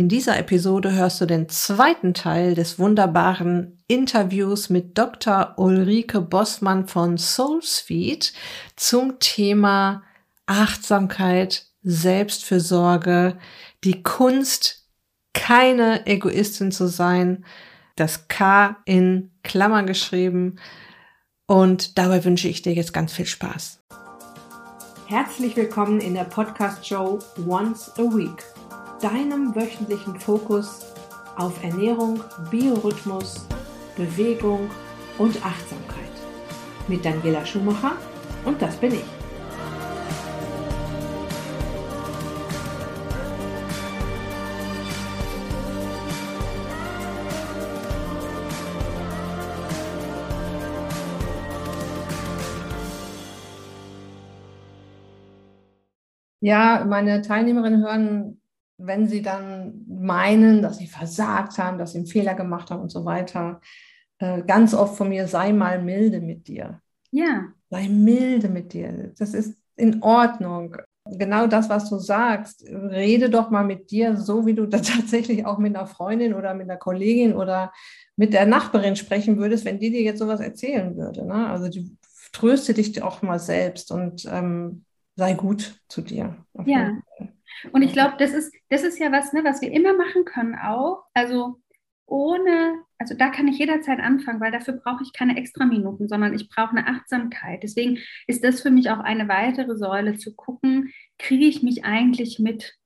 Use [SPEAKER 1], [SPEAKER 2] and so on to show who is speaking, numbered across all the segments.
[SPEAKER 1] In dieser Episode hörst du den zweiten Teil des wunderbaren Interviews mit Dr. Ulrike Bossmann von SoulSuite zum Thema Achtsamkeit, Selbstfürsorge, die Kunst, keine Egoistin zu sein, das K in Klammer geschrieben. Und dabei wünsche ich dir jetzt ganz viel Spaß. Herzlich willkommen in der Podcast-Show Once a Week deinem wöchentlichen Fokus auf Ernährung, Biorhythmus, Bewegung und Achtsamkeit. Mit Daniela Schumacher und das bin ich. Ja, meine Teilnehmerinnen hören wenn sie dann meinen, dass sie versagt haben, dass sie einen Fehler gemacht haben und so weiter, äh, ganz oft von mir, sei mal milde mit dir.
[SPEAKER 2] Ja.
[SPEAKER 1] Sei milde mit dir. Das ist in Ordnung. Genau das, was du sagst, rede doch mal mit dir, so wie du da tatsächlich auch mit einer Freundin oder mit einer Kollegin oder mit der Nachbarin sprechen würdest, wenn die dir jetzt sowas erzählen würde. Ne? Also du tröste dich auch mal selbst und ähm, sei gut zu dir.
[SPEAKER 2] Ja. Und ich glaube, das ist, das ist ja was, ne, was wir immer machen können auch. Also ohne, also da kann ich jederzeit anfangen, weil dafür brauche ich keine extra Minuten, sondern ich brauche eine Achtsamkeit. Deswegen ist das für mich auch eine weitere Säule zu gucken, kriege ich mich eigentlich mit?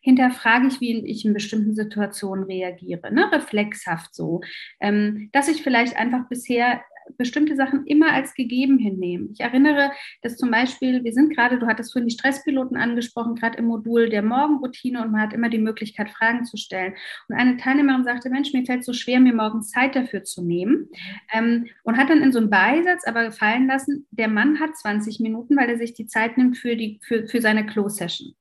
[SPEAKER 2] Hinterfrage ich, wie ich in bestimmten Situationen reagiere, ne? reflexhaft so, ähm, dass ich vielleicht einfach bisher bestimmte Sachen immer als gegeben hinnehmen. Ich erinnere, dass zum Beispiel, wir sind gerade, du hattest vorhin die Stresspiloten angesprochen, gerade im Modul der Morgenroutine und man hat immer die Möglichkeit, Fragen zu stellen. Und eine Teilnehmerin sagte, Mensch, mir fällt so schwer, mir morgens Zeit dafür zu nehmen. Ähm, und hat dann in so einem Beisatz aber gefallen lassen, der Mann hat 20 Minuten, weil er sich die Zeit nimmt für, die, für, für seine Close-Session.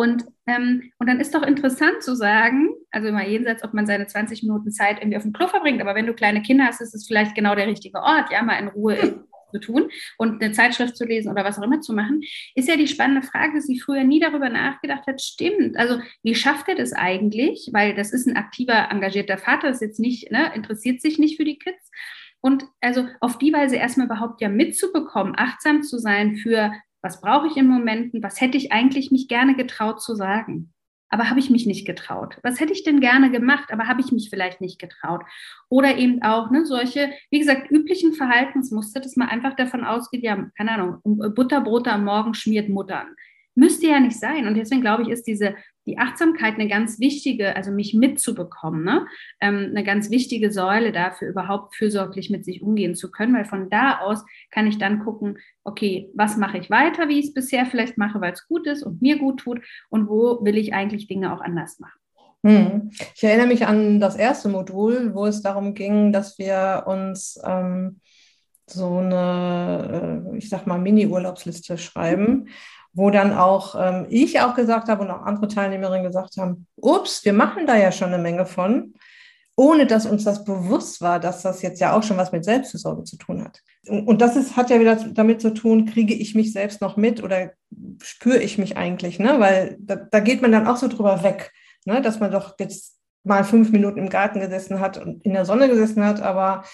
[SPEAKER 2] Und, ähm, und dann ist doch interessant zu sagen, also immer jenseits, ob man seine 20 Minuten Zeit irgendwie auf dem Klo verbringt, aber wenn du kleine Kinder hast, ist es vielleicht genau der richtige Ort, ja, mal in Ruhe zu tun und eine Zeitschrift zu lesen oder was auch immer zu machen, ist ja die spannende Frage, dass sie früher nie darüber nachgedacht hat, stimmt. Also wie schafft er das eigentlich? Weil das ist ein aktiver, engagierter Vater, ist jetzt nicht, ne, interessiert sich nicht für die Kids. Und also auf die Weise erstmal überhaupt ja mitzubekommen, achtsam zu sein für was brauche ich in Momenten? Was hätte ich eigentlich mich gerne getraut zu sagen? Aber habe ich mich nicht getraut? Was hätte ich denn gerne gemacht, aber habe ich mich vielleicht nicht getraut? Oder eben auch ne, solche, wie gesagt, üblichen Verhaltensmuster, dass man einfach davon ausgeht, ja, keine Ahnung, Butterbrote am Morgen schmiert Muttern. Müsste ja nicht sein. Und deswegen glaube ich, ist diese die Achtsamkeit eine ganz wichtige, also mich mitzubekommen, ne? Ähm, eine ganz wichtige Säule dafür, überhaupt fürsorglich mit sich umgehen zu können, weil von da aus kann ich dann gucken, okay, was mache ich weiter, wie ich es bisher vielleicht mache, weil es gut ist und mir gut tut und wo will ich eigentlich Dinge auch anders machen.
[SPEAKER 1] Hm. Ich erinnere mich an das erste Modul, wo es darum ging, dass wir uns ähm, so eine, äh, ich sag mal, Mini-Urlaubsliste schreiben wo dann auch ähm, ich auch gesagt habe und auch andere Teilnehmerinnen gesagt haben, ups, wir machen da ja schon eine Menge von, ohne dass uns das bewusst war, dass das jetzt ja auch schon was mit Selbstversorgung zu tun hat. Und das ist, hat ja wieder damit zu tun, kriege ich mich selbst noch mit oder spüre ich mich eigentlich, ne? weil da, da geht man dann auch so drüber weg, ne? dass man doch jetzt mal fünf Minuten im Garten gesessen hat und in der Sonne gesessen hat, aber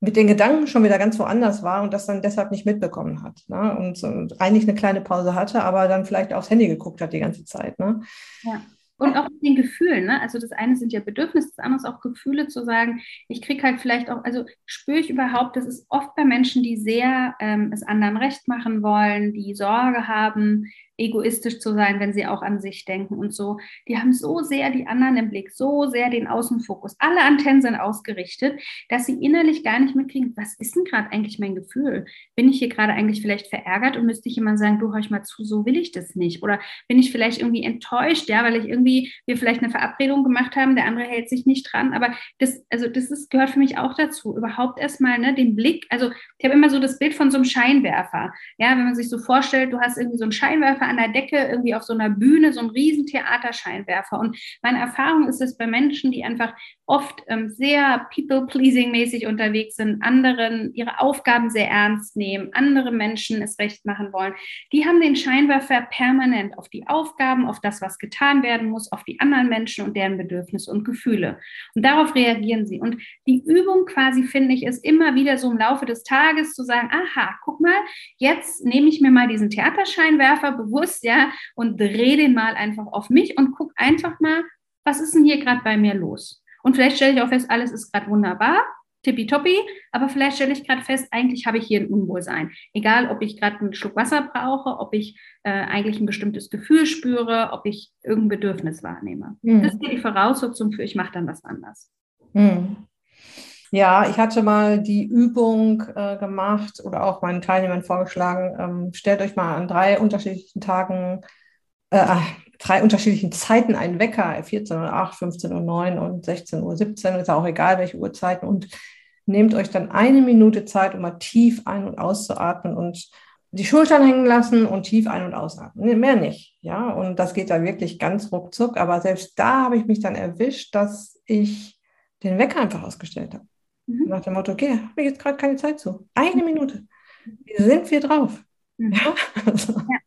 [SPEAKER 1] mit den Gedanken schon wieder ganz woanders war und das dann deshalb nicht mitbekommen hat. Ne? Und, und, eigentlich eine kleine Pause hatte, aber dann vielleicht aufs Handy geguckt hat die ganze Zeit. Ne?
[SPEAKER 2] Ja. Und auch mit den Gefühlen, ne? Also das eine sind ja Bedürfnisse, das andere ist auch Gefühle zu sagen, ich kriege halt vielleicht auch, also spüre ich überhaupt, das ist oft bei Menschen, die sehr ähm, es anderen recht machen wollen, die Sorge haben, egoistisch zu sein, wenn sie auch an sich denken und so. Die haben so sehr die anderen im Blick, so sehr den Außenfokus. Alle Antennen sind ausgerichtet, dass sie innerlich gar nicht mitkriegen, was ist denn gerade eigentlich mein Gefühl? Bin ich hier gerade eigentlich vielleicht verärgert und müsste ich jemand sagen, du hör ich mal zu, so will ich das nicht? Oder bin ich vielleicht irgendwie enttäuscht, ja, weil ich irgendwie, wir vielleicht eine Verabredung gemacht haben, der andere hält sich nicht dran. Aber das, also das ist, gehört für mich auch dazu, überhaupt erstmal ne, den Blick, also ich habe immer so das Bild von so einem Scheinwerfer. Ja, wenn man sich so vorstellt, du hast irgendwie so einen Scheinwerfer an der Decke irgendwie auf so einer Bühne, so ein riesen Theaterscheinwerfer. Und meine Erfahrung ist es bei Menschen, die einfach oft ähm, sehr people-pleasing-mäßig unterwegs sind, anderen ihre Aufgaben sehr ernst nehmen, andere Menschen es recht machen wollen, die haben den Scheinwerfer permanent auf die Aufgaben, auf das, was getan werden muss, auf die anderen Menschen und deren Bedürfnisse und Gefühle. Und darauf reagieren sie. Und die Übung quasi, finde ich, ist immer wieder so im Laufe des Tages zu sagen, aha, guck mal, jetzt nehme ich mir mal diesen Theaterscheinwerfer bewusst, ja, und drehe den mal einfach auf mich und guck einfach mal, was ist denn hier gerade bei mir los? Und vielleicht stelle ich auch fest, alles ist gerade wunderbar, tippitoppi, aber vielleicht stelle ich gerade fest, eigentlich habe ich hier ein Unwohlsein. Egal, ob ich gerade einen Schluck Wasser brauche, ob ich äh, eigentlich ein bestimmtes Gefühl spüre, ob ich irgendein Bedürfnis wahrnehme. Mhm. Das ist die Voraussetzung für, ich mache dann was anders.
[SPEAKER 1] Mhm. Ja, ich hatte mal die Übung äh, gemacht oder auch meinen Teilnehmern vorgeschlagen, ähm, stellt euch mal an drei unterschiedlichen Tagen äh, drei unterschiedlichen Zeiten einen Wecker, 14 Uhr 8, 15 Uhr 9 und 16 Uhr 17, ist auch egal, welche Uhrzeiten und nehmt euch dann eine Minute Zeit, um mal tief ein- und auszuatmen und die Schultern hängen lassen und tief ein- und ausatmen. Mehr nicht. Ja, und das geht dann wirklich ganz ruckzuck. Aber selbst da habe ich mich dann erwischt, dass ich den Wecker einfach ausgestellt habe. Mhm. Nach dem Motto, okay, habe ich jetzt gerade keine Zeit zu. Eine Minute. Wie sind wir drauf?
[SPEAKER 2] Mhm. Ja? Also. ja.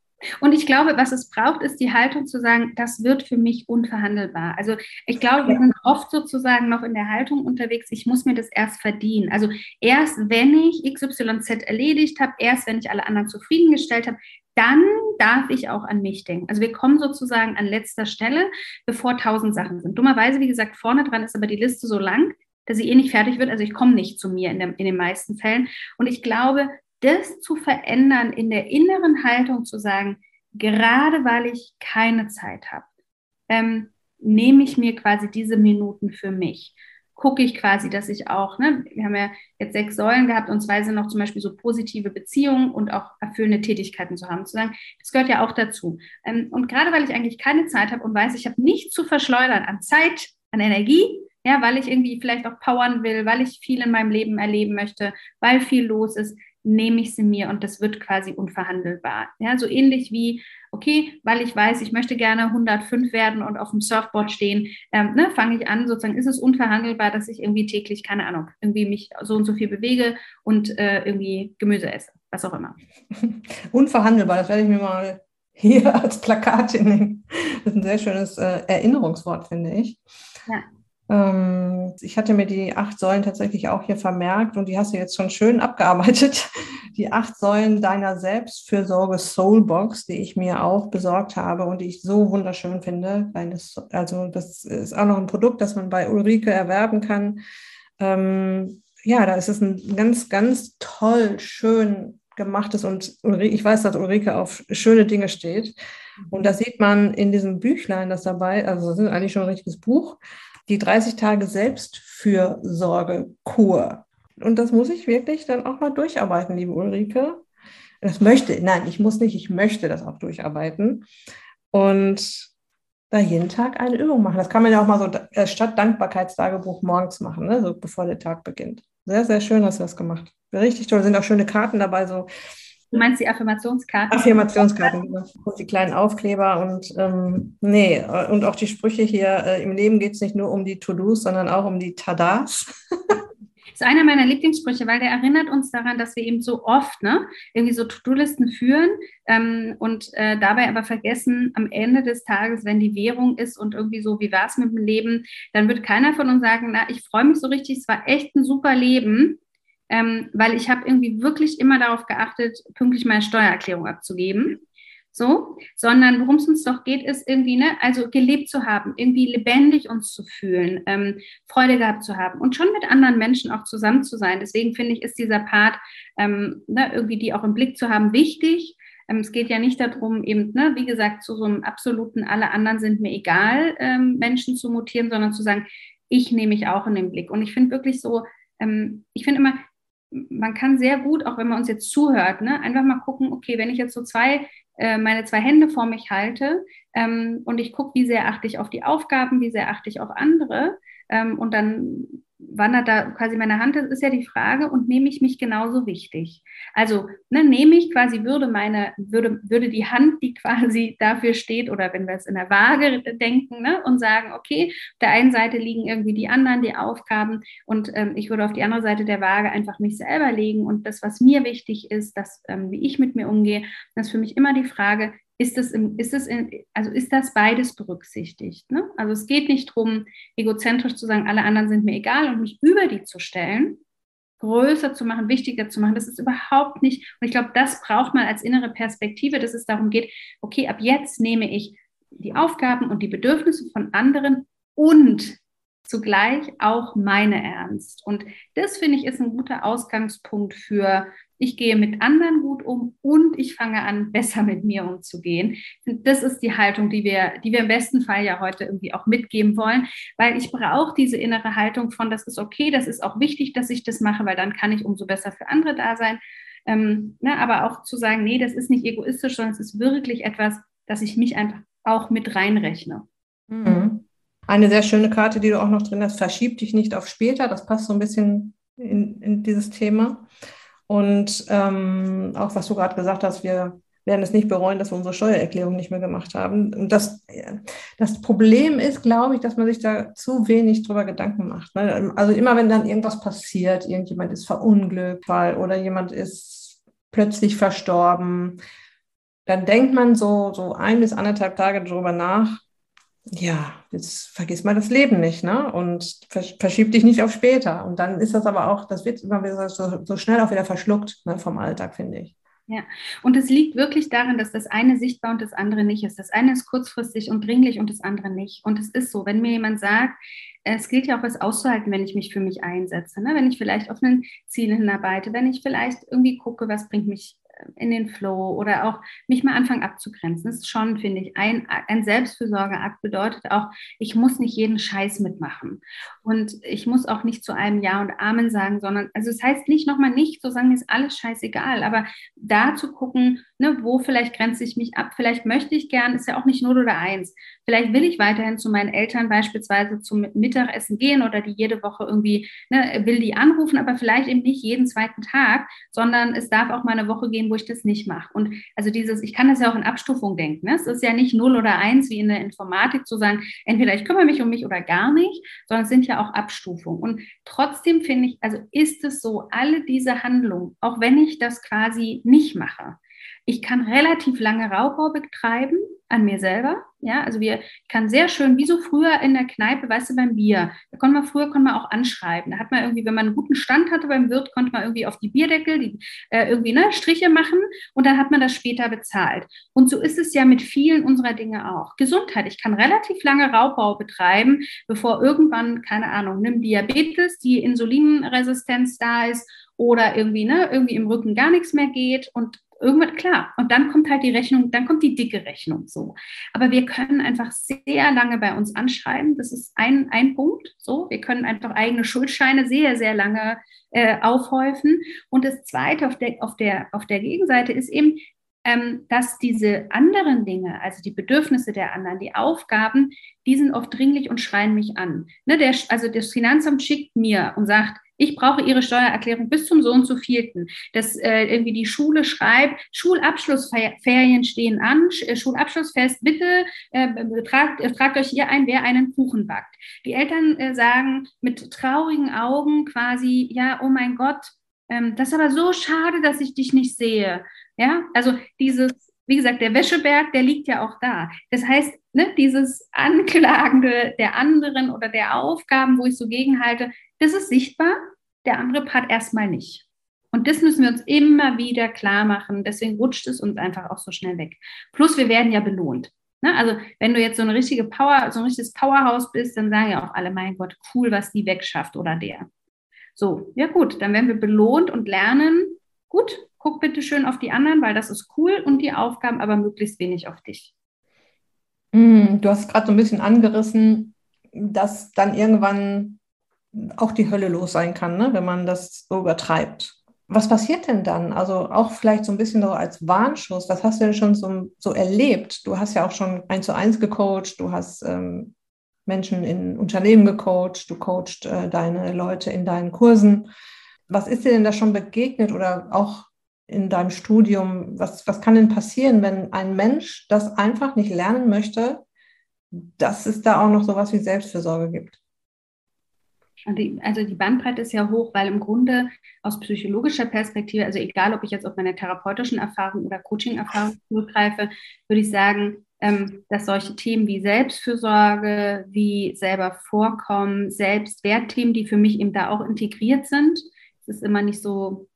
[SPEAKER 2] Und ich glaube, was es braucht, ist die Haltung zu sagen, das wird für mich unverhandelbar. Also ich glaube, wir sind oft sozusagen noch in der Haltung unterwegs, ich muss mir das erst verdienen. Also erst wenn ich XYZ erledigt habe, erst wenn ich alle anderen zufriedengestellt habe, dann darf ich auch an mich denken. Also wir kommen sozusagen an letzter Stelle, bevor tausend Sachen sind. Dummerweise, wie gesagt, vorne dran ist aber die Liste so lang, dass sie eh nicht fertig wird. Also ich komme nicht zu mir in, der, in den meisten Fällen. Und ich glaube, das zu verändern, in der inneren Haltung zu sagen, gerade weil ich keine Zeit habe, ähm, nehme ich mir quasi diese Minuten für mich. Gucke ich quasi, dass ich auch, ne, wir haben ja jetzt sechs Säulen gehabt und zwei sind noch zum Beispiel so positive Beziehungen und auch erfüllende Tätigkeiten zu haben, zu sagen, das gehört ja auch dazu. Ähm, und gerade weil ich eigentlich keine Zeit habe und weiß, ich habe nichts zu verschleudern an Zeit, an Energie, ja, weil ich irgendwie vielleicht auch powern will, weil ich viel in meinem Leben erleben möchte, weil viel los ist, nehme ich sie mir und das wird quasi unverhandelbar. Ja, so ähnlich wie, okay, weil ich weiß, ich möchte gerne 105 werden und auf dem Surfboard stehen, ähm, ne, fange ich an, sozusagen ist es unverhandelbar, dass ich irgendwie täglich, keine Ahnung, irgendwie mich so und so viel bewege und äh, irgendwie Gemüse esse, was auch immer.
[SPEAKER 1] Unverhandelbar, das werde ich mir mal hier als Plakat nehmen. Das ist ein sehr schönes äh, Erinnerungswort, finde ich. Ja. Ähm, ich hatte mir die acht Säulen tatsächlich auch hier vermerkt und die hast du jetzt schon schön abgearbeitet. Die acht Säulen deiner Selbstfürsorge Soulbox, die ich mir auch besorgt habe und die ich so wunderschön finde. Also das ist auch noch ein Produkt, das man bei Ulrike erwerben kann. Ähm, ja, da ist es ein ganz, ganz toll, schön gemachtes und Ulrike, ich weiß, dass Ulrike auf schöne Dinge steht. Und das sieht man in diesem Büchlein, das dabei, also das ist eigentlich schon ein richtiges Buch die 30 Tage Selbstfürsorge-Kur. Und das muss ich wirklich dann auch mal durcharbeiten, liebe Ulrike. Das möchte, nein, ich muss nicht, ich möchte das auch durcharbeiten. Und da jeden Tag eine Übung machen. Das kann man ja auch mal so äh, statt Dankbarkeitstagebuch morgens machen, ne? so bevor der Tag beginnt. Sehr, sehr schön hast du das gemacht. Richtig toll. Sind auch schöne Karten dabei, so
[SPEAKER 2] Du meinst die Affirmationskarten?
[SPEAKER 1] Affirmationskarten, genau. Und die kleinen Aufkleber und ähm, nee, und auch die Sprüche hier, äh, im Leben geht es nicht nur um die To-Dos, sondern auch um die Tadas.
[SPEAKER 2] Das ist einer meiner Lieblingssprüche, weil der erinnert uns daran, dass wir eben so oft ne, irgendwie so To-Do-Listen führen ähm, und äh, dabei aber vergessen, am Ende des Tages, wenn die Währung ist und irgendwie so, wie war es mit dem Leben, dann wird keiner von uns sagen, na, ich freue mich so richtig, es war echt ein super Leben ähm, weil ich habe irgendwie wirklich immer darauf geachtet, pünktlich meine Steuererklärung abzugeben. So, sondern worum es uns doch geht, ist irgendwie, ne, also gelebt zu haben, irgendwie lebendig uns zu fühlen, ähm, Freude gehabt zu haben und schon mit anderen Menschen auch zusammen zu sein. Deswegen finde ich, ist dieser Part, ähm, ne, irgendwie die auch im Blick zu haben, wichtig. Ähm, es geht ja nicht darum, eben, ne, wie gesagt, zu so einem absoluten, alle anderen sind mir egal, ähm, Menschen zu mutieren, sondern zu sagen, ich nehme mich auch in den Blick. Und ich finde wirklich so, ähm, ich finde immer, man kann sehr gut, auch wenn man uns jetzt zuhört, ne, einfach mal gucken, okay, wenn ich jetzt so zwei, äh, meine zwei Hände vor mich halte ähm, und ich gucke, wie sehr achte ich auf die Aufgaben, wie sehr achte ich auf andere ähm, und dann wandert da quasi meine Hand, das ist ja die Frage, und nehme ich mich genauso wichtig? Also ne, nehme ich quasi, würde meine, würde, würde die Hand, die quasi dafür steht, oder wenn wir es in der Waage denken ne, und sagen, okay, auf der einen Seite liegen irgendwie die anderen, die Aufgaben, und ähm, ich würde auf die andere Seite der Waage einfach mich selber legen und das, was mir wichtig ist, das, ähm, wie ich mit mir umgehe, das ist für mich immer die Frage, ist das, im, ist das in, also ist das beides berücksichtigt? Ne? Also es geht nicht darum, egozentrisch zu sagen, alle anderen sind mir egal und mich über die zu stellen, größer zu machen, wichtiger zu machen. Das ist überhaupt nicht, und ich glaube, das braucht man als innere Perspektive, dass es darum geht, okay, ab jetzt nehme ich die Aufgaben und die Bedürfnisse von anderen und zugleich auch meine ernst. Und das finde ich ist ein guter Ausgangspunkt für ich gehe mit anderen gut um und ich fange an, besser mit mir umzugehen. Das ist die Haltung, die wir, die wir im besten Fall ja heute irgendwie auch mitgeben wollen, weil ich brauche diese innere Haltung von, das ist okay, das ist auch wichtig, dass ich das mache, weil dann kann ich umso besser für andere da sein. Ähm, ne, aber auch zu sagen, nee, das ist nicht egoistisch, sondern es ist wirklich etwas, dass ich mich einfach auch mit reinrechne.
[SPEAKER 1] Mhm. Eine sehr schöne Karte, die du auch noch drin hast, verschieb dich nicht auf später. Das passt so ein bisschen in, in dieses Thema. Und ähm, auch was du gerade gesagt hast, wir werden es nicht bereuen, dass wir unsere Steuererklärung nicht mehr gemacht haben. Und das, das Problem ist, glaube ich, dass man sich da zu wenig drüber Gedanken macht. Ne? Also immer wenn dann irgendwas passiert, irgendjemand ist verunglückt oder jemand ist plötzlich verstorben, dann denkt man so, so ein bis anderthalb Tage darüber nach, ja, jetzt vergiss mal das Leben nicht, ne? Und verschieb dich nicht auf später. Und dann ist das aber auch, das wird immer wieder so, so schnell auch wieder verschluckt ne, vom Alltag, finde ich.
[SPEAKER 2] Ja, und es liegt wirklich daran, dass das eine sichtbar und das andere nicht ist. Das eine ist kurzfristig und dringlich und das andere nicht. Und es ist so, wenn mir jemand sagt, es gilt ja auch was auszuhalten, wenn ich mich für mich einsetze, ne? wenn ich vielleicht auf ein Ziel hinarbeite, wenn ich vielleicht irgendwie gucke, was bringt mich in den Flow oder auch mich mal anfangen abzugrenzen. Das ist schon, finde ich, ein, ein Selbstfürsorgeakt bedeutet auch, ich muss nicht jeden Scheiß mitmachen. Und ich muss auch nicht zu einem Ja und Amen sagen, sondern, also es das heißt nicht nochmal nicht, so sagen, mir ist alles scheißegal, aber da zu gucken, ne, wo vielleicht grenze ich mich ab, vielleicht möchte ich gern, ist ja auch nicht 0 oder 1. Vielleicht will ich weiterhin zu meinen Eltern beispielsweise zum Mittagessen gehen oder die jede Woche irgendwie, ne, will die anrufen, aber vielleicht eben nicht jeden zweiten Tag, sondern es darf auch mal eine Woche gehen, wo ich das nicht mache. Und also dieses, ich kann das ja auch in Abstufung denken. Ne? Es ist ja nicht 0 oder 1 wie in der Informatik zu sagen, entweder ich kümmere mich um mich oder gar nicht, sondern es sind ja auch Abstufungen. Und trotzdem finde ich, also ist es so, alle diese Handlungen, auch wenn ich das quasi nicht mache, ich kann relativ lange Raubbau betreiben an mir selber. Ja, also wir kann sehr schön, wie so früher in der Kneipe, weißt du, beim Bier. Da konnte man früher konnte man auch anschreiben. Da hat man irgendwie, wenn man einen guten Stand hatte beim Wirt, konnte man irgendwie auf die Bierdeckel die, äh, irgendwie ne, Striche machen und dann hat man das später bezahlt. Und so ist es ja mit vielen unserer Dinge auch. Gesundheit. Ich kann relativ lange Raubbau betreiben, bevor irgendwann, keine Ahnung, nimm Diabetes, die Insulinresistenz da ist oder irgendwie, ne, irgendwie im Rücken gar nichts mehr geht und irgendwann, klar, und dann kommt halt die Rechnung, dann kommt die dicke Rechnung so. Aber wir können einfach sehr lange bei uns anschreiben. Das ist ein, ein Punkt. So, wir können einfach eigene Schuldscheine sehr, sehr lange äh, aufhäufen. Und das zweite auf der, auf der, auf der Gegenseite ist eben, ähm, dass diese anderen Dinge, also die Bedürfnisse der anderen, die Aufgaben, die sind oft dringlich und schreien mich an. Ne, der, also das Finanzamt schickt mir und sagt, ich brauche Ihre Steuererklärung bis zum so und so vierten. Dass äh, irgendwie die Schule schreibt, Schulabschlussferien stehen an, äh, Schulabschlussfest, bitte äh, tragt, äh, tragt euch hier ein, wer einen Kuchen backt. Die Eltern äh, sagen mit traurigen Augen quasi, ja, oh mein Gott, ähm, das ist aber so schade, dass ich dich nicht sehe. Ja, also dieses, wie gesagt, der Wäscheberg, der liegt ja auch da. Das heißt, ne, dieses Anklagende der anderen oder der Aufgaben, wo ich so gegenhalte, das ist sichtbar, der andere Part erstmal nicht. Und das müssen wir uns immer wieder klar machen. Deswegen rutscht es uns einfach auch so schnell weg. Plus, wir werden ja belohnt. Ne? Also, wenn du jetzt so eine richtige Power, so ein richtiges Powerhouse bist, dann sagen ja auch alle, mein Gott, cool, was die wegschafft oder der. So, ja gut, dann werden wir belohnt und lernen, gut, guck bitte schön auf die anderen, weil das ist cool und die Aufgaben aber möglichst wenig auf dich.
[SPEAKER 1] Mm, du hast gerade so ein bisschen angerissen, dass dann irgendwann auch die Hölle los sein kann, ne, wenn man das so übertreibt. Was passiert denn dann? Also auch vielleicht so ein bisschen so als Warnschuss. Was hast du denn schon so, so erlebt? Du hast ja auch schon eins zu eins gecoacht, du hast ähm, Menschen in Unternehmen gecoacht, du coachst äh, deine Leute in deinen Kursen. Was ist dir denn da schon begegnet oder auch in deinem Studium? Was, was kann denn passieren, wenn ein Mensch das einfach nicht lernen möchte, dass es da auch noch sowas wie Selbstfürsorge gibt?
[SPEAKER 2] Also die Bandbreite ist ja hoch, weil im Grunde aus psychologischer Perspektive, also egal, ob ich jetzt auf meine therapeutischen Erfahrungen oder Coaching-Erfahrungen zurückgreife, würde ich sagen, ähm, dass solche Themen wie Selbstfürsorge, wie selber vorkommen, Selbstwertthemen, die für mich eben da auch integriert sind, es ist immer nicht so,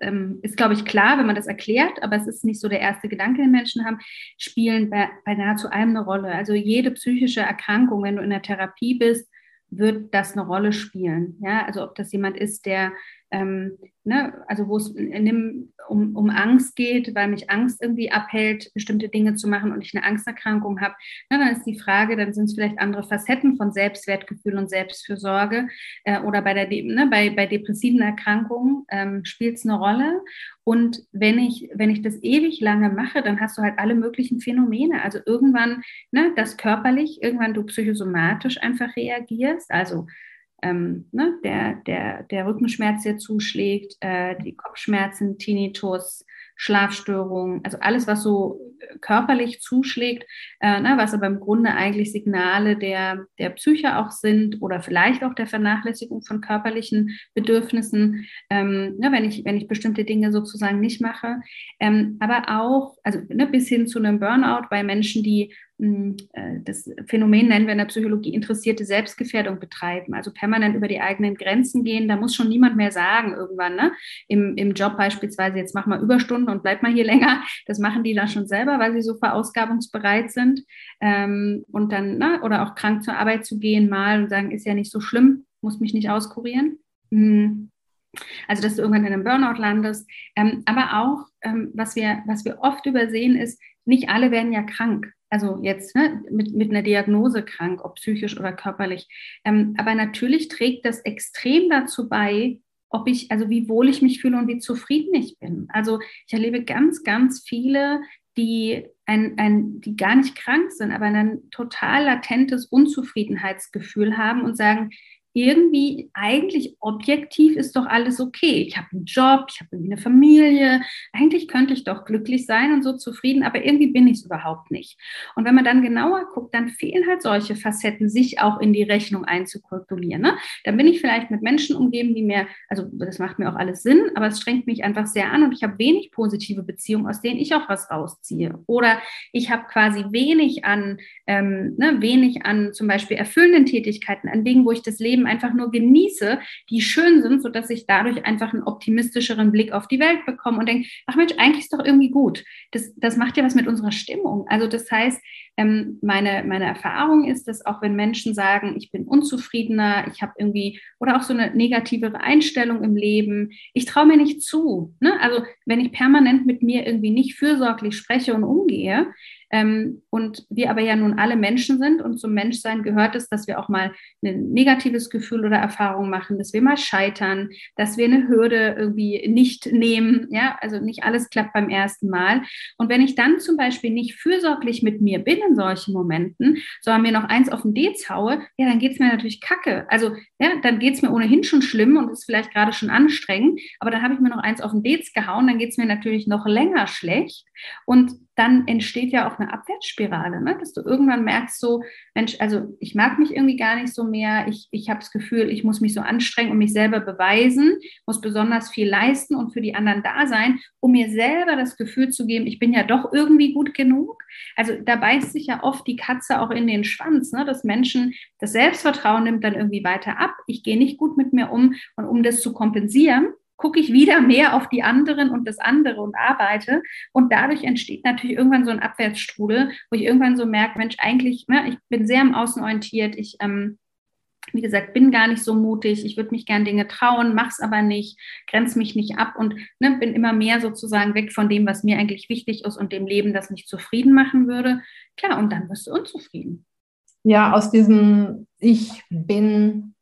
[SPEAKER 2] ähm, ist glaube ich klar, wenn man das erklärt, aber es ist nicht so der erste Gedanke, den Menschen haben, spielen bei, bei nahezu allem eine Rolle. Also jede psychische Erkrankung, wenn du in der Therapie bist, wird das eine Rolle spielen. Ja, also ob das jemand ist, der ähm, ne, also wo es dem, um, um Angst geht, weil mich Angst irgendwie abhält, bestimmte Dinge zu machen und ich eine Angsterkrankung habe, ne, dann ist die Frage, dann sind es vielleicht andere Facetten von Selbstwertgefühl und Selbstfürsorge äh, oder bei, der, ne, bei, bei depressiven Erkrankungen ähm, spielt es eine Rolle. Und wenn ich, wenn ich das ewig lange mache, dann hast du halt alle möglichen Phänomene. Also irgendwann, ne, das körperlich, irgendwann du psychosomatisch einfach reagierst, also ähm, ne, der, der, der Rückenschmerz, der zuschlägt, äh, die Kopfschmerzen, Tinnitus, Schlafstörungen, also alles, was so körperlich zuschlägt, äh, ne, was aber im Grunde eigentlich Signale der, der Psyche auch sind oder vielleicht auch der Vernachlässigung von körperlichen Bedürfnissen, ähm, ne, wenn, ich, wenn ich bestimmte Dinge sozusagen nicht mache. Ähm, aber auch, also ne, bis hin zu einem Burnout bei Menschen, die äh, das Phänomen nennen wir in der Psychologie interessierte Selbstgefährdung betreiben, also permanent über die eigenen Grenzen gehen. Da muss schon niemand mehr sagen irgendwann, ne? Im, im Job beispielsweise, jetzt mach mal Überstunden und bleib mal hier länger. Das machen die dann schon selber, weil sie so verausgabungsbereit sind. Ähm, und dann, ne? oder auch krank zur Arbeit zu gehen mal und sagen, ist ja nicht so schlimm, muss mich nicht auskurieren. Mhm. Also, dass du irgendwann in einem Burnout landest. Ähm, aber auch, ähm, was, wir, was wir oft übersehen, ist, nicht alle werden ja krank also jetzt ne, mit, mit einer Diagnose krank, ob psychisch oder körperlich. Ähm, aber natürlich trägt das extrem dazu bei, ob ich, also wie wohl ich mich fühle und wie zufrieden ich bin. Also ich erlebe ganz, ganz viele, die ein, ein, die gar nicht krank sind, aber ein total latentes Unzufriedenheitsgefühl haben und sagen, irgendwie eigentlich objektiv ist doch alles okay. Ich habe einen Job, ich habe eine Familie, eigentlich könnte ich doch glücklich sein und so zufrieden, aber irgendwie bin ich es überhaupt nicht. Und wenn man dann genauer guckt, dann fehlen halt solche Facetten, sich auch in die Rechnung einzukalkulieren. Ne? Dann bin ich vielleicht mit Menschen umgeben, die mir, also das macht mir auch alles Sinn, aber es strengt mich einfach sehr an und ich habe wenig positive Beziehungen, aus denen ich auch was rausziehe. Oder ich habe quasi wenig an, ähm, ne, wenig an zum Beispiel erfüllenden Tätigkeiten, an Dingen, wo ich das Leben Leben einfach nur genieße, die schön sind, sodass ich dadurch einfach einen optimistischeren Blick auf die Welt bekomme und denke, ach Mensch, eigentlich ist doch irgendwie gut. Das, das macht ja was mit unserer Stimmung. Also das heißt, ähm, meine, meine Erfahrung ist, dass auch wenn Menschen sagen, ich bin unzufriedener, ich habe irgendwie oder auch so eine negativere Einstellung im Leben, ich traue mir nicht zu. Ne? Also wenn ich permanent mit mir irgendwie nicht fürsorglich spreche und umgehe, ähm, und wir aber ja nun alle Menschen sind und zum Menschsein gehört es, dass wir auch mal ein negatives Gefühl oder Erfahrung machen, dass wir mal scheitern, dass wir eine Hürde irgendwie nicht nehmen. Ja, also nicht alles klappt beim ersten Mal. Und wenn ich dann zum Beispiel nicht fürsorglich mit mir bin in solchen Momenten, sondern mir noch eins auf den Dez haue, ja, dann geht es mir natürlich kacke. Also ja, dann geht es mir ohnehin schon schlimm und ist vielleicht gerade schon anstrengend, aber dann habe ich mir noch eins auf den Dez gehauen, dann geht es mir natürlich noch länger schlecht. Und dann entsteht ja auch eine Abwärtsspirale, ne? dass du irgendwann merkst, so, Mensch, also ich mag mich irgendwie gar nicht so mehr, ich, ich habe das Gefühl, ich muss mich so anstrengen und mich selber beweisen, muss besonders viel leisten und für die anderen da sein, um mir selber das Gefühl zu geben, ich bin ja doch irgendwie gut genug. Also da beißt sich ja oft die Katze auch in den Schwanz, ne? dass Menschen das Selbstvertrauen nimmt dann irgendwie weiter ab, ich gehe nicht gut mit mir um und um das zu kompensieren, gucke ich wieder mehr auf die anderen und das andere und arbeite. Und dadurch entsteht natürlich irgendwann so ein Abwärtsstrudel, wo ich irgendwann so merke, Mensch, eigentlich, ne, ich bin sehr im Außen orientiert, ich, ähm, wie gesagt, bin gar nicht so mutig, ich würde mich gern Dinge trauen, mach's aber nicht, grenze mich nicht ab und ne, bin immer mehr sozusagen weg von dem, was mir eigentlich wichtig ist und dem Leben, das mich zufrieden machen würde. Klar, und dann wirst du unzufrieden.
[SPEAKER 1] Ja, aus diesem Ich bin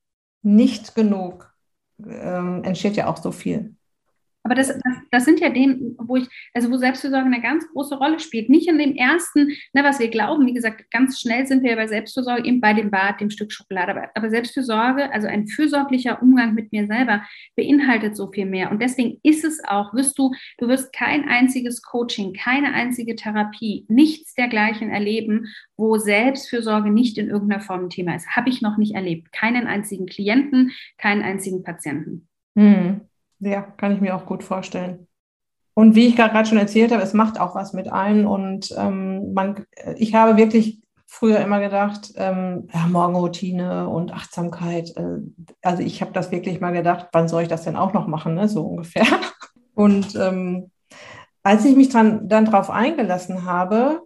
[SPEAKER 1] nicht genug ähm, entsteht ja auch so viel.
[SPEAKER 2] Aber das, das, das, sind ja Themen, wo ich, also wo Selbstfürsorge eine ganz große Rolle spielt. Nicht in dem ersten, ne, was wir glauben. Wie gesagt, ganz schnell sind wir ja bei Selbstfürsorge eben bei dem Bad, dem Stück Schokolade. Aber, aber Selbstfürsorge, also ein fürsorglicher Umgang mit mir selber, beinhaltet so viel mehr. Und deswegen ist es auch, wirst du, du wirst kein einziges Coaching, keine einzige Therapie, nichts dergleichen erleben, wo Selbstfürsorge nicht in irgendeiner Form ein Thema ist. Habe ich noch nicht erlebt. Keinen einzigen Klienten, keinen einzigen Patienten.
[SPEAKER 1] Hm. Ja, kann ich mir auch gut vorstellen. Und wie ich gerade schon erzählt habe, es macht auch was mit allen. Und ähm, man, ich habe wirklich früher immer gedacht, ähm, ja, Morgenroutine und Achtsamkeit. Äh, also ich habe das wirklich mal gedacht, wann soll ich das denn auch noch machen, ne? so ungefähr. Und ähm, als ich mich dran, dann darauf eingelassen habe,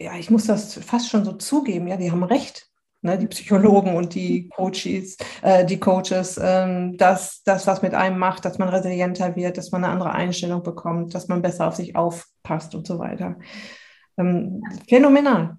[SPEAKER 1] ja, ich muss das fast schon so zugeben, ja, die haben recht ne, die Psychologen und die Coaches, äh, die Coaches, ähm, dass das, was mit einem macht, dass man resilienter wird, dass man eine andere Einstellung bekommt, dass man besser auf sich aufpasst und so weiter. Ähm, phänomenal.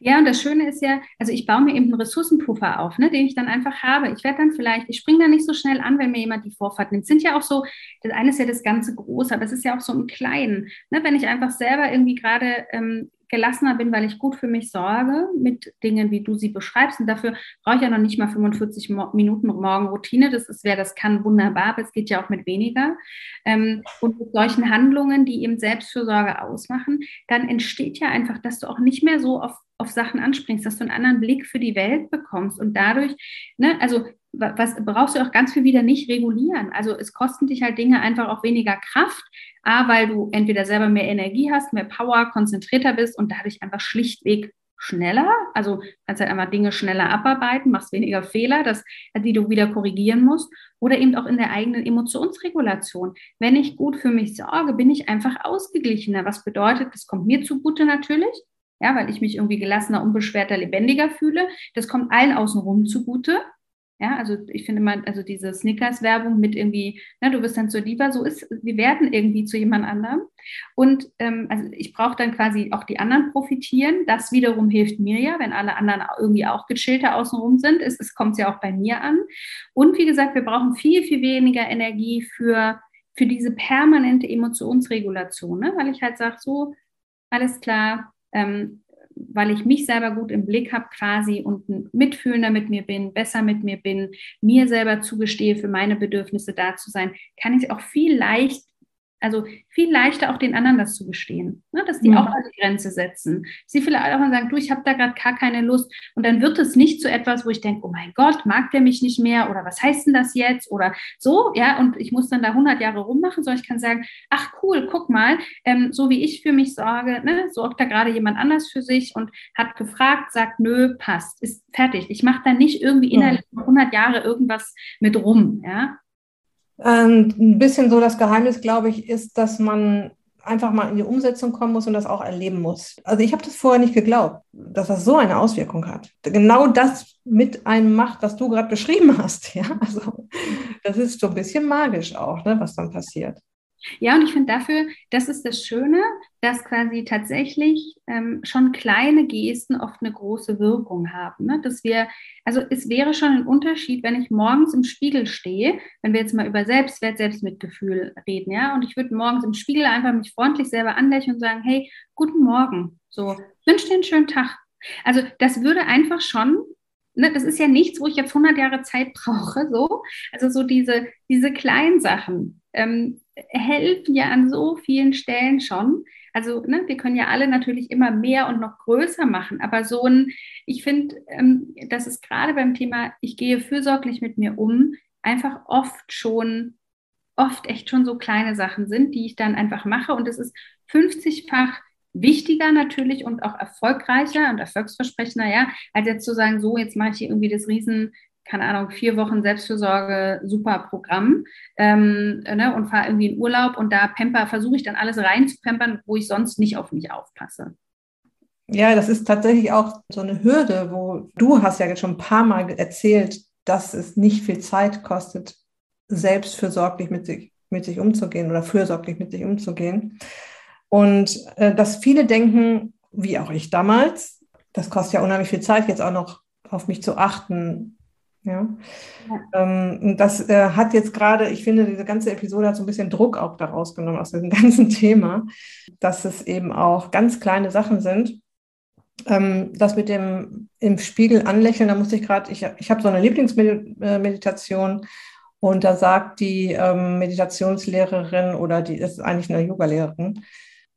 [SPEAKER 2] Ja, und das Schöne ist ja, also ich baue mir eben einen Ressourcenpuffer auf, ne, den ich dann einfach habe. Ich werde dann vielleicht, ich springe da nicht so schnell an, wenn mir jemand die Vorfahrt nimmt. Sind ja auch so, das eine ist ja das ganze Große, aber es ist ja auch so im Kleinen. Ne, wenn ich einfach selber irgendwie gerade ähm, gelassener bin, weil ich gut für mich sorge mit Dingen, wie du sie beschreibst. Und dafür brauche ich ja noch nicht mal 45 Mo Minuten Morgenroutine. Das ist, wer das kann, wunderbar, aber es geht ja auch mit weniger. Ähm, und mit solchen Handlungen, die eben Selbstfürsorge ausmachen, dann entsteht ja einfach, dass du auch nicht mehr so auf, auf Sachen anspringst, dass du einen anderen Blick für die Welt bekommst und dadurch, ne, also was brauchst du auch ganz viel wieder nicht regulieren. Also es kosten dich halt Dinge einfach auch weniger Kraft, A, weil du entweder selber mehr Energie hast, mehr Power, konzentrierter bist und dadurch einfach schlichtweg schneller, also kannst halt einfach Dinge schneller abarbeiten, machst weniger Fehler, das, die du wieder korrigieren musst, oder eben auch in der eigenen Emotionsregulation. Wenn ich gut für mich sorge, bin ich einfach ausgeglichener. Was bedeutet, das kommt mir zugute natürlich, ja, weil ich mich irgendwie gelassener, unbeschwerter, lebendiger fühle. Das kommt allen außenrum zugute. Ja, also ich finde mal, also diese Snickers-Werbung mit irgendwie, na, du bist dann zur Diva, so ist, wir werden irgendwie zu jemand anderem. Und ähm, also ich brauche dann quasi auch die anderen profitieren. Das wiederum hilft mir ja, wenn alle anderen irgendwie auch gechillter außenrum sind. Es, es kommt ja auch bei mir an. Und wie gesagt, wir brauchen viel, viel weniger Energie für, für diese permanente Emotionsregulation, ne? weil ich halt sage, so, alles klar, ähm, weil ich mich selber gut im Blick habe quasi und mitfühlender mit mir bin, besser mit mir bin, mir selber zugestehe, für meine Bedürfnisse da zu sein, kann ich auch viel leicht also viel leichter auch den anderen das zu gestehen, ne? dass die mhm. auch eine Grenze setzen. Sie vielleicht auch mal sagen, du, ich habe da gerade gar keine Lust. Und dann wird es nicht zu etwas, wo ich denke, oh mein Gott, mag der mich nicht mehr oder was heißt denn das jetzt oder so, ja, und ich muss dann da 100 Jahre rummachen, sondern ich kann sagen, ach cool, guck mal, ähm, so wie ich für mich sorge, ne, sorgt da gerade jemand anders für sich und hat gefragt, sagt, nö, passt, ist fertig. Ich mache da nicht irgendwie innerlich 100 Jahre irgendwas mit rum, ja.
[SPEAKER 1] Ähm, ein bisschen so das Geheimnis, glaube ich, ist, dass man einfach mal in die Umsetzung kommen muss und das auch erleben muss. Also ich habe das vorher nicht geglaubt, dass das so eine Auswirkung hat. Genau das mit einem macht, was du gerade beschrieben hast. Ja, also das ist so ein bisschen magisch auch, ne, was dann passiert.
[SPEAKER 2] Ja, und ich finde dafür, das ist das Schöne, dass quasi tatsächlich ähm, schon kleine Gesten oft eine große Wirkung haben. Ne? Dass wir, also es wäre schon ein Unterschied, wenn ich morgens im Spiegel stehe, wenn wir jetzt mal über Selbstwert, Selbstmitgefühl reden, ja, und ich würde morgens im Spiegel einfach mich freundlich selber anlächeln und sagen, hey, guten Morgen, so, wünsche dir einen schönen Tag. Also das würde einfach schon Ne, das ist ja nichts, wo ich jetzt 100 Jahre Zeit brauche, so. Also so diese, diese kleinen Sachen, ähm, helfen ja an so vielen Stellen schon. Also ne, wir können ja alle natürlich immer mehr und noch größer machen, aber so ein, ich finde, ähm, dass es gerade beim Thema, ich gehe fürsorglich mit mir um, einfach oft schon, oft echt schon so kleine Sachen sind, die ich dann einfach mache und es ist 50-fach wichtiger natürlich und auch erfolgreicher und erfolgsversprechender, ja, als jetzt zu sagen, so, jetzt mache ich hier irgendwie das riesen keine Ahnung, vier Wochen Selbstfürsorge, super Programm ähm, ne, und fahre irgendwie in Urlaub und da pemper, versuche ich dann alles reinzupempern, wo ich sonst nicht auf mich aufpasse.
[SPEAKER 1] Ja, das ist tatsächlich auch so eine Hürde, wo du hast ja jetzt schon ein paar Mal erzählt, dass es nicht viel Zeit kostet, selbstfürsorglich mit sich, mit sich umzugehen oder fürsorglich mit sich umzugehen. Und äh, dass viele denken, wie auch ich damals, das kostet ja unheimlich viel Zeit, jetzt auch noch auf mich zu achten, Ja. ja. Ähm, das äh, hat jetzt gerade, ich finde, diese ganze Episode hat so ein bisschen Druck auch daraus genommen aus diesem ganzen Thema, dass es eben auch ganz kleine Sachen sind. Ähm, das mit dem im Spiegel anlächeln, da musste ich gerade, ich, ich habe so eine Lieblingsmeditation und da sagt die ähm, Meditationslehrerin oder die ist eigentlich eine Yogalehrerin,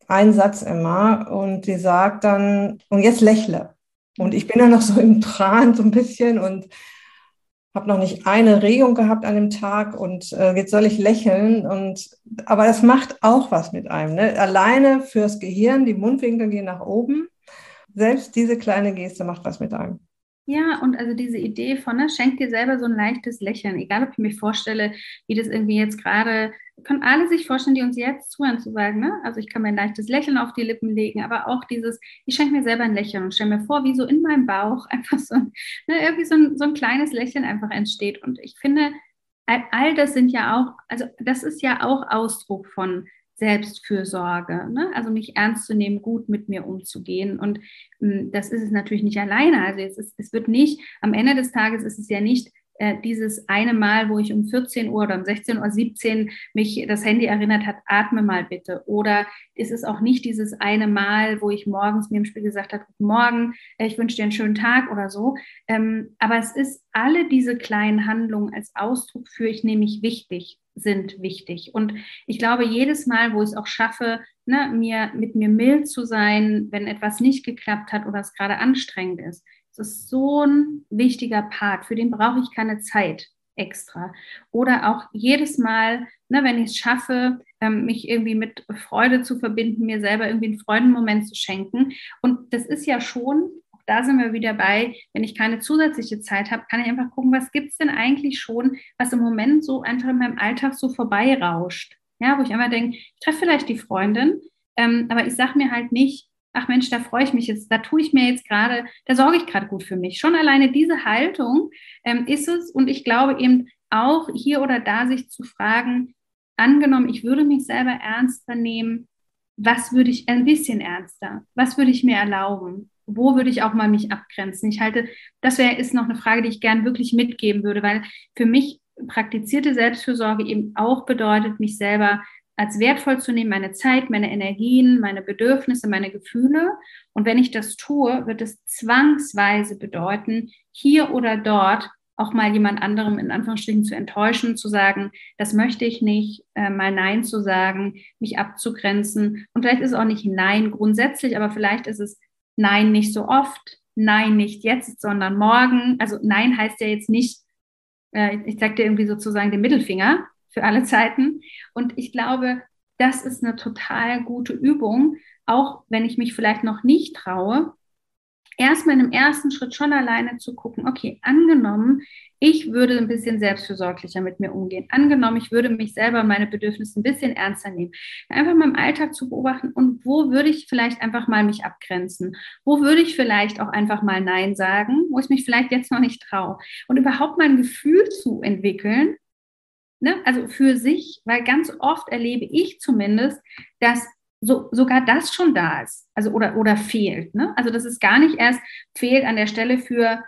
[SPEAKER 1] einen Satz immer und die sagt dann, und jetzt lächle. Und ich bin dann noch so im Tran so ein bisschen und habe noch nicht eine Regung gehabt an dem Tag und äh, jetzt soll ich lächeln. Und, aber das macht auch was mit einem. Ne? Alleine fürs Gehirn, die Mundwinkel gehen nach oben. Selbst diese kleine Geste macht was mit einem.
[SPEAKER 2] Ja, und also diese Idee von, ne, schenk dir selber so ein leichtes Lächeln, egal ob ich mir vorstelle, wie das irgendwie jetzt gerade, können alle sich vorstellen, die uns jetzt zuhören, zu sagen, ne? Also ich kann mir ein leichtes Lächeln auf die Lippen legen, aber auch dieses, ich schenke mir selber ein Lächeln und stelle mir vor, wie so in meinem Bauch einfach so, ne, irgendwie so ein, so ein kleines Lächeln einfach entsteht. Und ich finde, all, all das sind ja auch, also das ist ja auch Ausdruck von Selbstfürsorge, ne? also mich ernst zu nehmen, gut mit mir umzugehen. Und mh, hm, das ist es natürlich nicht alleine. Also es, ist, es wird nicht, am Ende des Tages ist es ja nicht äh, dieses eine Mal, wo ich um 14 Uhr oder um 16 Uhr 17 mich das Handy erinnert hat, atme mal bitte. Oder ist es auch nicht dieses eine Mal, wo ich morgens mir im Spiel gesagt habe, guten Morgen, äh, ich wünsche dir einen schönen Tag oder so. Ähm, aber es ist alle diese kleinen Handlungen als Ausdruck für ich nehme mich wichtig sind wichtig. Und ich glaube, jedes Mal, wo ich es auch schaffe, ne, mir mit mir mild zu sein, wenn etwas nicht geklappt hat oder es gerade anstrengend ist, das ist so ein wichtiger Part, für den brauche ich keine Zeit extra. Oder auch jedes Mal, ne, wenn ich es schaffe, ähm, mich irgendwie mit Freude zu verbinden, mir selber irgendwie einen Freudenmoment zu schenken. Und das ist ja schon, auch da sind wir wieder bei, wenn ich keine zusätzliche Zeit habe, kann ich einfach gucken, was gibt es denn eigentlich schon, was im Moment so einfach in meinem Alltag so vorbeirauscht. Ja, wo ich einfach denke, ich treffe vielleicht die Freundin, ähm, aber ich sage mir halt nicht, ach Mensch, da freue ich mich jetzt, da tue ich mir jetzt gerade, da sorge ich gerade gut für mich. Schon alleine diese Haltung ähm, ist es und ich glaube eben auch hier oder da sich zu fragen, angenommen, ich würde mich selber ernster nehmen, was würde ich ein bisschen ernster, was würde ich mir erlauben? Wo würde ich auch mal mich abgrenzen? Ich halte, das wäre ist noch eine Frage, die ich gern wirklich mitgeben würde, weil für mich praktizierte Selbstfürsorge eben auch bedeutet, mich selber als wertvoll zu nehmen, meine Zeit, meine Energien, meine Bedürfnisse, meine Gefühle. Und wenn ich das tue, wird es zwangsweise bedeuten, hier oder dort auch mal jemand anderem in Anführungsstrichen zu enttäuschen, zu sagen, das möchte ich nicht, äh, mal Nein zu sagen, mich abzugrenzen. Und vielleicht ist es auch nicht Nein grundsätzlich, aber vielleicht ist es Nein nicht so oft, Nein nicht jetzt, sondern morgen. Also Nein heißt ja jetzt nicht, äh, ich zeige dir irgendwie sozusagen den Mittelfinger, für alle Zeiten. Und ich glaube, das ist eine total gute Übung, auch wenn ich mich vielleicht noch nicht traue, erstmal einem ersten Schritt schon alleine zu gucken, okay, angenommen, ich würde ein bisschen selbstfürsorglicher mit mir umgehen. Angenommen, ich würde mich selber meine Bedürfnisse ein bisschen ernster nehmen. Einfach mal im Alltag zu beobachten und wo würde ich vielleicht einfach mal mich abgrenzen? Wo würde ich vielleicht auch einfach mal Nein sagen, wo ich mich vielleicht jetzt noch nicht traue? Und überhaupt mal ein Gefühl zu entwickeln, ne, also für sich, weil ganz oft erlebe ich zumindest, dass so, sogar das schon da ist, also oder, oder fehlt. Ne? Also dass es gar nicht erst fehlt an der Stelle für,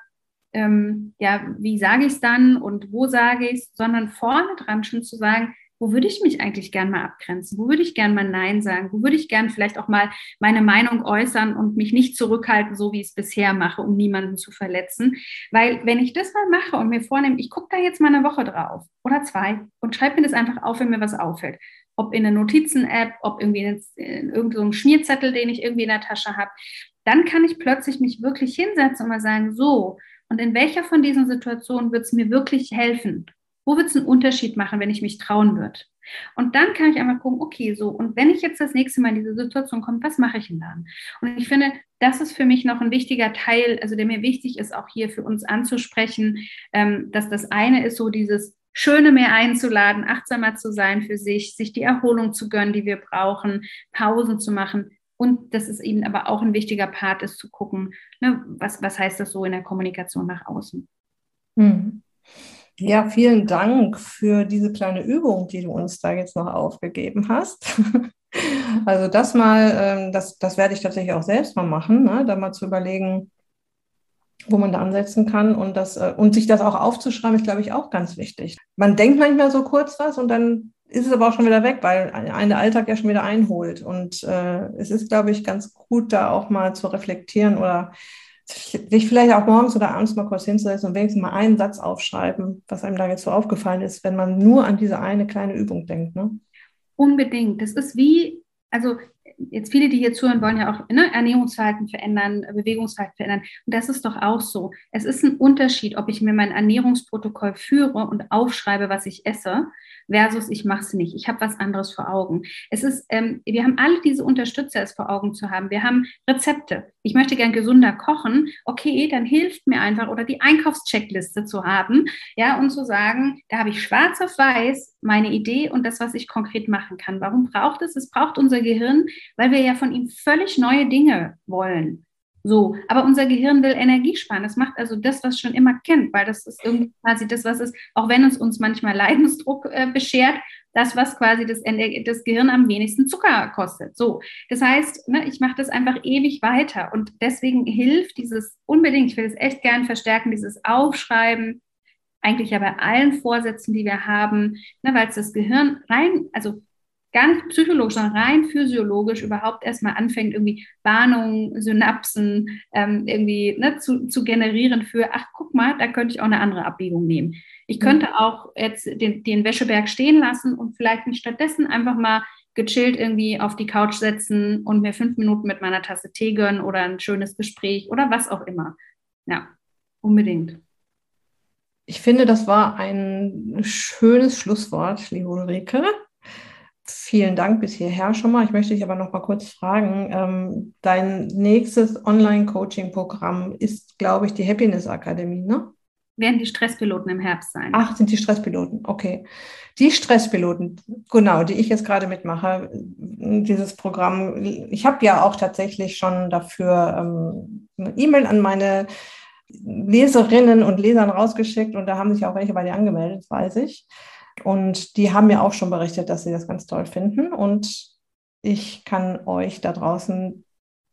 [SPEAKER 2] ähm, ja, wie sage ich es dann und wo sage ich es, sondern vorne dran schon zu sagen, wo würde ich mich eigentlich gern mal abgrenzen? Wo würde ich gern mal Nein sagen? Wo würde ich gern vielleicht auch mal meine Meinung äußern und mich nicht zurückhalten, so wie ich es bisher mache, um niemanden zu verletzen? Weil wenn ich das mal mache und mir vornehme, ich gucke da jetzt mal eine Woche drauf oder zwei und schreibe mir das einfach auf, wenn mir was auffällt. Ob in einer Notizen-App, ob irgendwie in, in irgendeinem Schmierzettel, den ich irgendwie in der Tasche habe, dann kann ich plötzlich mich wirklich hinsetzen und mal sagen, so, und in welcher von diesen Situationen wird es mir wirklich helfen? Wo wird es einen Unterschied machen, wenn ich mich trauen würde? Und dann kann ich einmal gucken, okay, so, und wenn ich jetzt das nächste Mal in diese Situation komme, was mache ich denn dann? Und ich finde, das ist für mich noch ein wichtiger Teil, also der mir wichtig ist, auch hier für uns anzusprechen, ähm, dass das eine ist so dieses Schöne mehr einzuladen, achtsamer zu sein für sich, sich die Erholung zu gönnen, die wir brauchen, Pausen zu machen. Und das ist eben aber auch ein wichtiger Part ist zu gucken, ne, was, was heißt das so in der Kommunikation nach außen.
[SPEAKER 1] Mhm. Ja, vielen Dank für diese kleine Übung, die du uns da jetzt noch aufgegeben hast. Also das mal, ähm, das, das werde ich tatsächlich auch selbst mal machen, ne? da mal zu überlegen, wo man da ansetzen kann und das äh, und sich das auch aufzuschreiben, ist, glaube ich, auch ganz wichtig. Man denkt manchmal so kurz was und dann ist es aber auch schon wieder weg, weil ein Alltag ja schon wieder einholt. Und äh, es ist, glaube ich, ganz gut, da auch mal zu reflektieren oder sich vielleicht auch morgens oder abends mal kurz hinzusetzen und wenigstens mal einen Satz aufschreiben, was einem da jetzt so aufgefallen ist, wenn man nur an diese eine kleine Übung denkt. Ne?
[SPEAKER 2] Unbedingt. Das ist wie, also jetzt viele, die hier zuhören, wollen ja auch ne, Ernährungsverhalten verändern, Bewegungsverhalten verändern. Und das ist doch auch so. Es ist ein Unterschied, ob ich mir mein Ernährungsprotokoll führe und aufschreibe, was ich esse, versus ich mache es nicht. Ich habe was anderes vor Augen. Es ist, ähm, wir haben alle diese Unterstützer es vor Augen zu haben. Wir haben Rezepte. Ich möchte gern gesunder kochen. Okay, dann hilft mir einfach oder die Einkaufscheckliste zu haben, ja, und zu sagen, da habe ich schwarz auf weiß meine Idee und das, was ich konkret machen kann. Warum braucht es? Es braucht unser Gehirn, weil wir ja von ihm völlig neue Dinge wollen. So, aber unser Gehirn will Energie sparen. Das macht also das, was schon immer kennt, weil das ist irgendwie quasi das, was es, auch wenn es uns manchmal Leidensdruck äh, beschert, das, was quasi das, das Gehirn am wenigsten Zucker kostet. So, das heißt, ne, ich mache das einfach ewig weiter und deswegen hilft dieses unbedingt, ich will es echt gern verstärken, dieses Aufschreiben, eigentlich ja bei allen Vorsätzen, die wir haben, ne, weil es das Gehirn rein, also nicht psychologisch, sondern rein physiologisch überhaupt erstmal anfängt, irgendwie Warnungen, Synapsen ähm, irgendwie ne, zu, zu generieren für, ach, guck mal, da könnte ich auch eine andere Abbiegung nehmen. Ich könnte auch jetzt den, den Wäscheberg stehen lassen und vielleicht mich stattdessen einfach mal gechillt irgendwie auf die Couch setzen und mir fünf Minuten mit meiner Tasse Tee gönnen oder ein schönes Gespräch oder was auch immer. Ja, unbedingt.
[SPEAKER 1] Ich finde, das war ein schönes Schlusswort, liebe Ulrike. Vielen Dank bis hierher schon mal. Ich möchte dich aber noch mal kurz fragen. Ähm, dein nächstes Online-Coaching-Programm ist, glaube ich, die Happiness Akademie, ne?
[SPEAKER 2] Werden die Stresspiloten im Herbst sein.
[SPEAKER 1] Ach, sind die Stresspiloten, okay. Die Stresspiloten, genau, die ich jetzt gerade mitmache, dieses Programm. Ich habe ja auch tatsächlich schon dafür ähm, eine E-Mail an meine Leserinnen und Lesern rausgeschickt und da haben sich auch welche bei dir angemeldet, weiß ich. Und die haben mir auch schon berichtet, dass sie das ganz toll finden. Und ich kann euch da draußen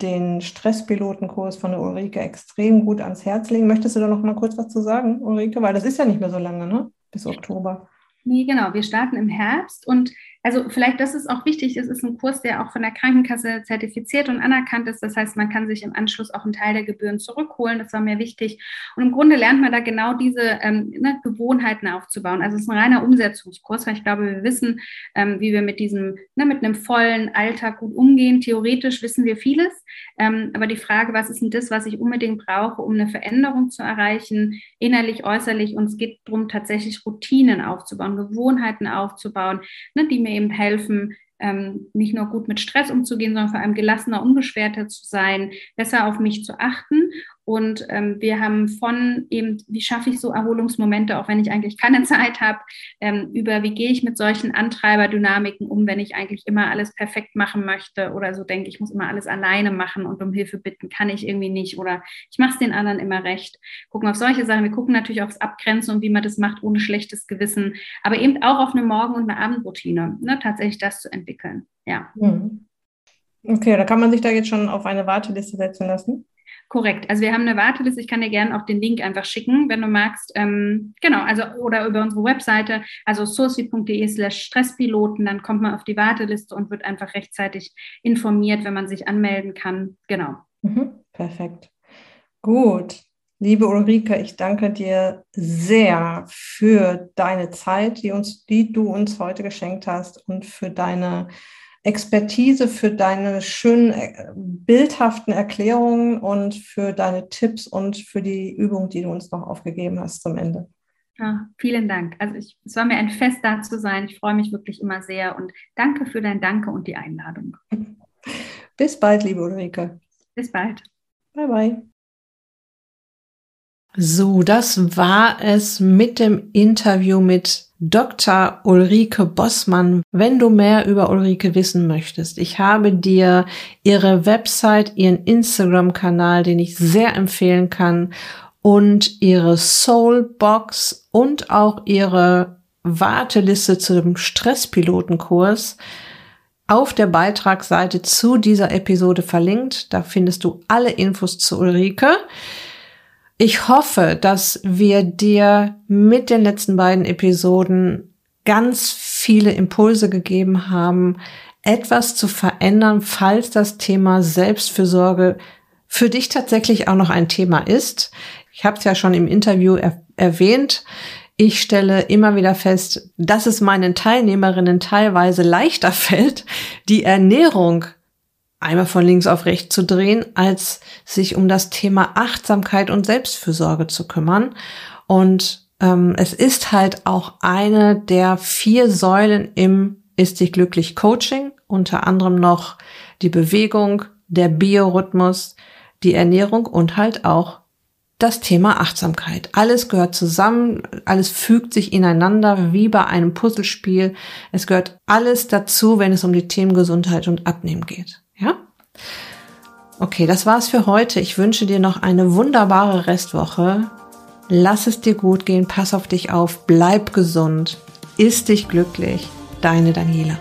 [SPEAKER 1] den Stresspilotenkurs von der Ulrike extrem gut ans Herz legen. Möchtest du da noch mal kurz was zu sagen, Ulrike? Weil das ist ja nicht mehr so lange, ne? Bis Oktober.
[SPEAKER 2] Nee, genau. Wir starten im Herbst und also vielleicht, das ist auch wichtig, es ist ein Kurs, der auch von der Krankenkasse zertifiziert und anerkannt ist. Das heißt, man kann sich im Anschluss auch einen Teil der Gebühren zurückholen. Das war mir wichtig. Und im Grunde lernt man da genau diese ähm, ne, Gewohnheiten aufzubauen. Also es ist ein reiner Umsetzungskurs, weil ich glaube, wir wissen, ähm, wie wir mit diesem, ne, mit einem vollen Alltag gut umgehen. Theoretisch wissen wir vieles. Ähm, aber die Frage, was ist denn das, was ich unbedingt brauche, um eine Veränderung zu erreichen, innerlich, äußerlich? Und es geht darum, tatsächlich Routinen aufzubauen, Gewohnheiten aufzubauen, ne, die mir eben helfen, ähm, nicht nur gut mit Stress umzugehen, sondern vor allem gelassener, unbeschwerter zu sein, besser auf mich zu achten und ähm, wir haben von eben, wie schaffe ich so Erholungsmomente, auch wenn ich eigentlich keine Zeit habe, ähm, über wie gehe ich mit solchen Antreiberdynamiken um, wenn ich eigentlich immer alles perfekt machen möchte oder so denke, ich muss immer alles alleine machen und um Hilfe bitten kann ich irgendwie nicht oder ich mache es den anderen immer recht. Gucken auf solche Sachen. Wir gucken natürlich aufs Abgrenzen und wie man das macht ohne schlechtes Gewissen, aber eben auch auf eine Morgen- und eine Abendroutine, ne, tatsächlich das zu entwickeln. Ja.
[SPEAKER 1] Hm. Okay, da kann man sich da jetzt schon auf eine Warteliste setzen lassen.
[SPEAKER 2] Korrekt. Also wir haben eine Warteliste. Ich kann dir gerne auch den Link einfach schicken, wenn du magst. Ähm, genau, also oder über unsere Webseite, also sourcey.de slash Stresspiloten, dann kommt man auf die Warteliste und wird einfach rechtzeitig informiert, wenn man sich anmelden kann. Genau.
[SPEAKER 1] Mhm, perfekt. Gut. Liebe Ulrike, ich danke dir sehr für deine Zeit, die, uns, die du uns heute geschenkt hast und für deine Expertise, für deine schönen, äh, bildhaften Erklärungen und für deine Tipps und für die Übung, die du uns noch aufgegeben hast zum Ende.
[SPEAKER 2] Ja, vielen Dank. Also ich, es war mir ein Fest, da zu sein. Ich freue mich wirklich immer sehr und danke für dein Danke und die Einladung.
[SPEAKER 1] Bis bald, liebe Ulrike.
[SPEAKER 2] Bis bald.
[SPEAKER 1] Bye, bye. So, das war es mit dem Interview mit Dr. Ulrike Bossmann. Wenn du mehr über Ulrike wissen möchtest, ich habe dir ihre Website, ihren Instagram-Kanal, den ich sehr empfehlen kann, und ihre Soulbox und auch ihre Warteliste zu dem Stresspilotenkurs auf der Beitragsseite zu dieser Episode verlinkt. Da findest du alle Infos zu Ulrike. Ich hoffe, dass wir dir mit den letzten beiden Episoden ganz viele Impulse gegeben haben, etwas zu verändern, falls das Thema Selbstfürsorge für dich tatsächlich auch noch ein Thema ist. Ich habe es ja schon im Interview er erwähnt. Ich stelle immer wieder fest, dass es meinen Teilnehmerinnen teilweise leichter fällt, die Ernährung einmal von links auf rechts zu drehen, als sich um das Thema Achtsamkeit und Selbstfürsorge zu kümmern. Und ähm, es ist halt auch eine der vier Säulen im Ist dich glücklich Coaching, unter anderem noch die Bewegung, der Biorhythmus, die Ernährung und halt auch das Thema Achtsamkeit. Alles gehört zusammen, alles fügt sich ineinander wie bei einem Puzzlespiel. Es gehört alles dazu, wenn es um die Themen Gesundheit und Abnehmen geht. Okay, das war's für heute. Ich wünsche dir noch eine wunderbare Restwoche. Lass es dir gut gehen, pass auf dich auf, bleib gesund, ist dich glücklich. Deine Daniela.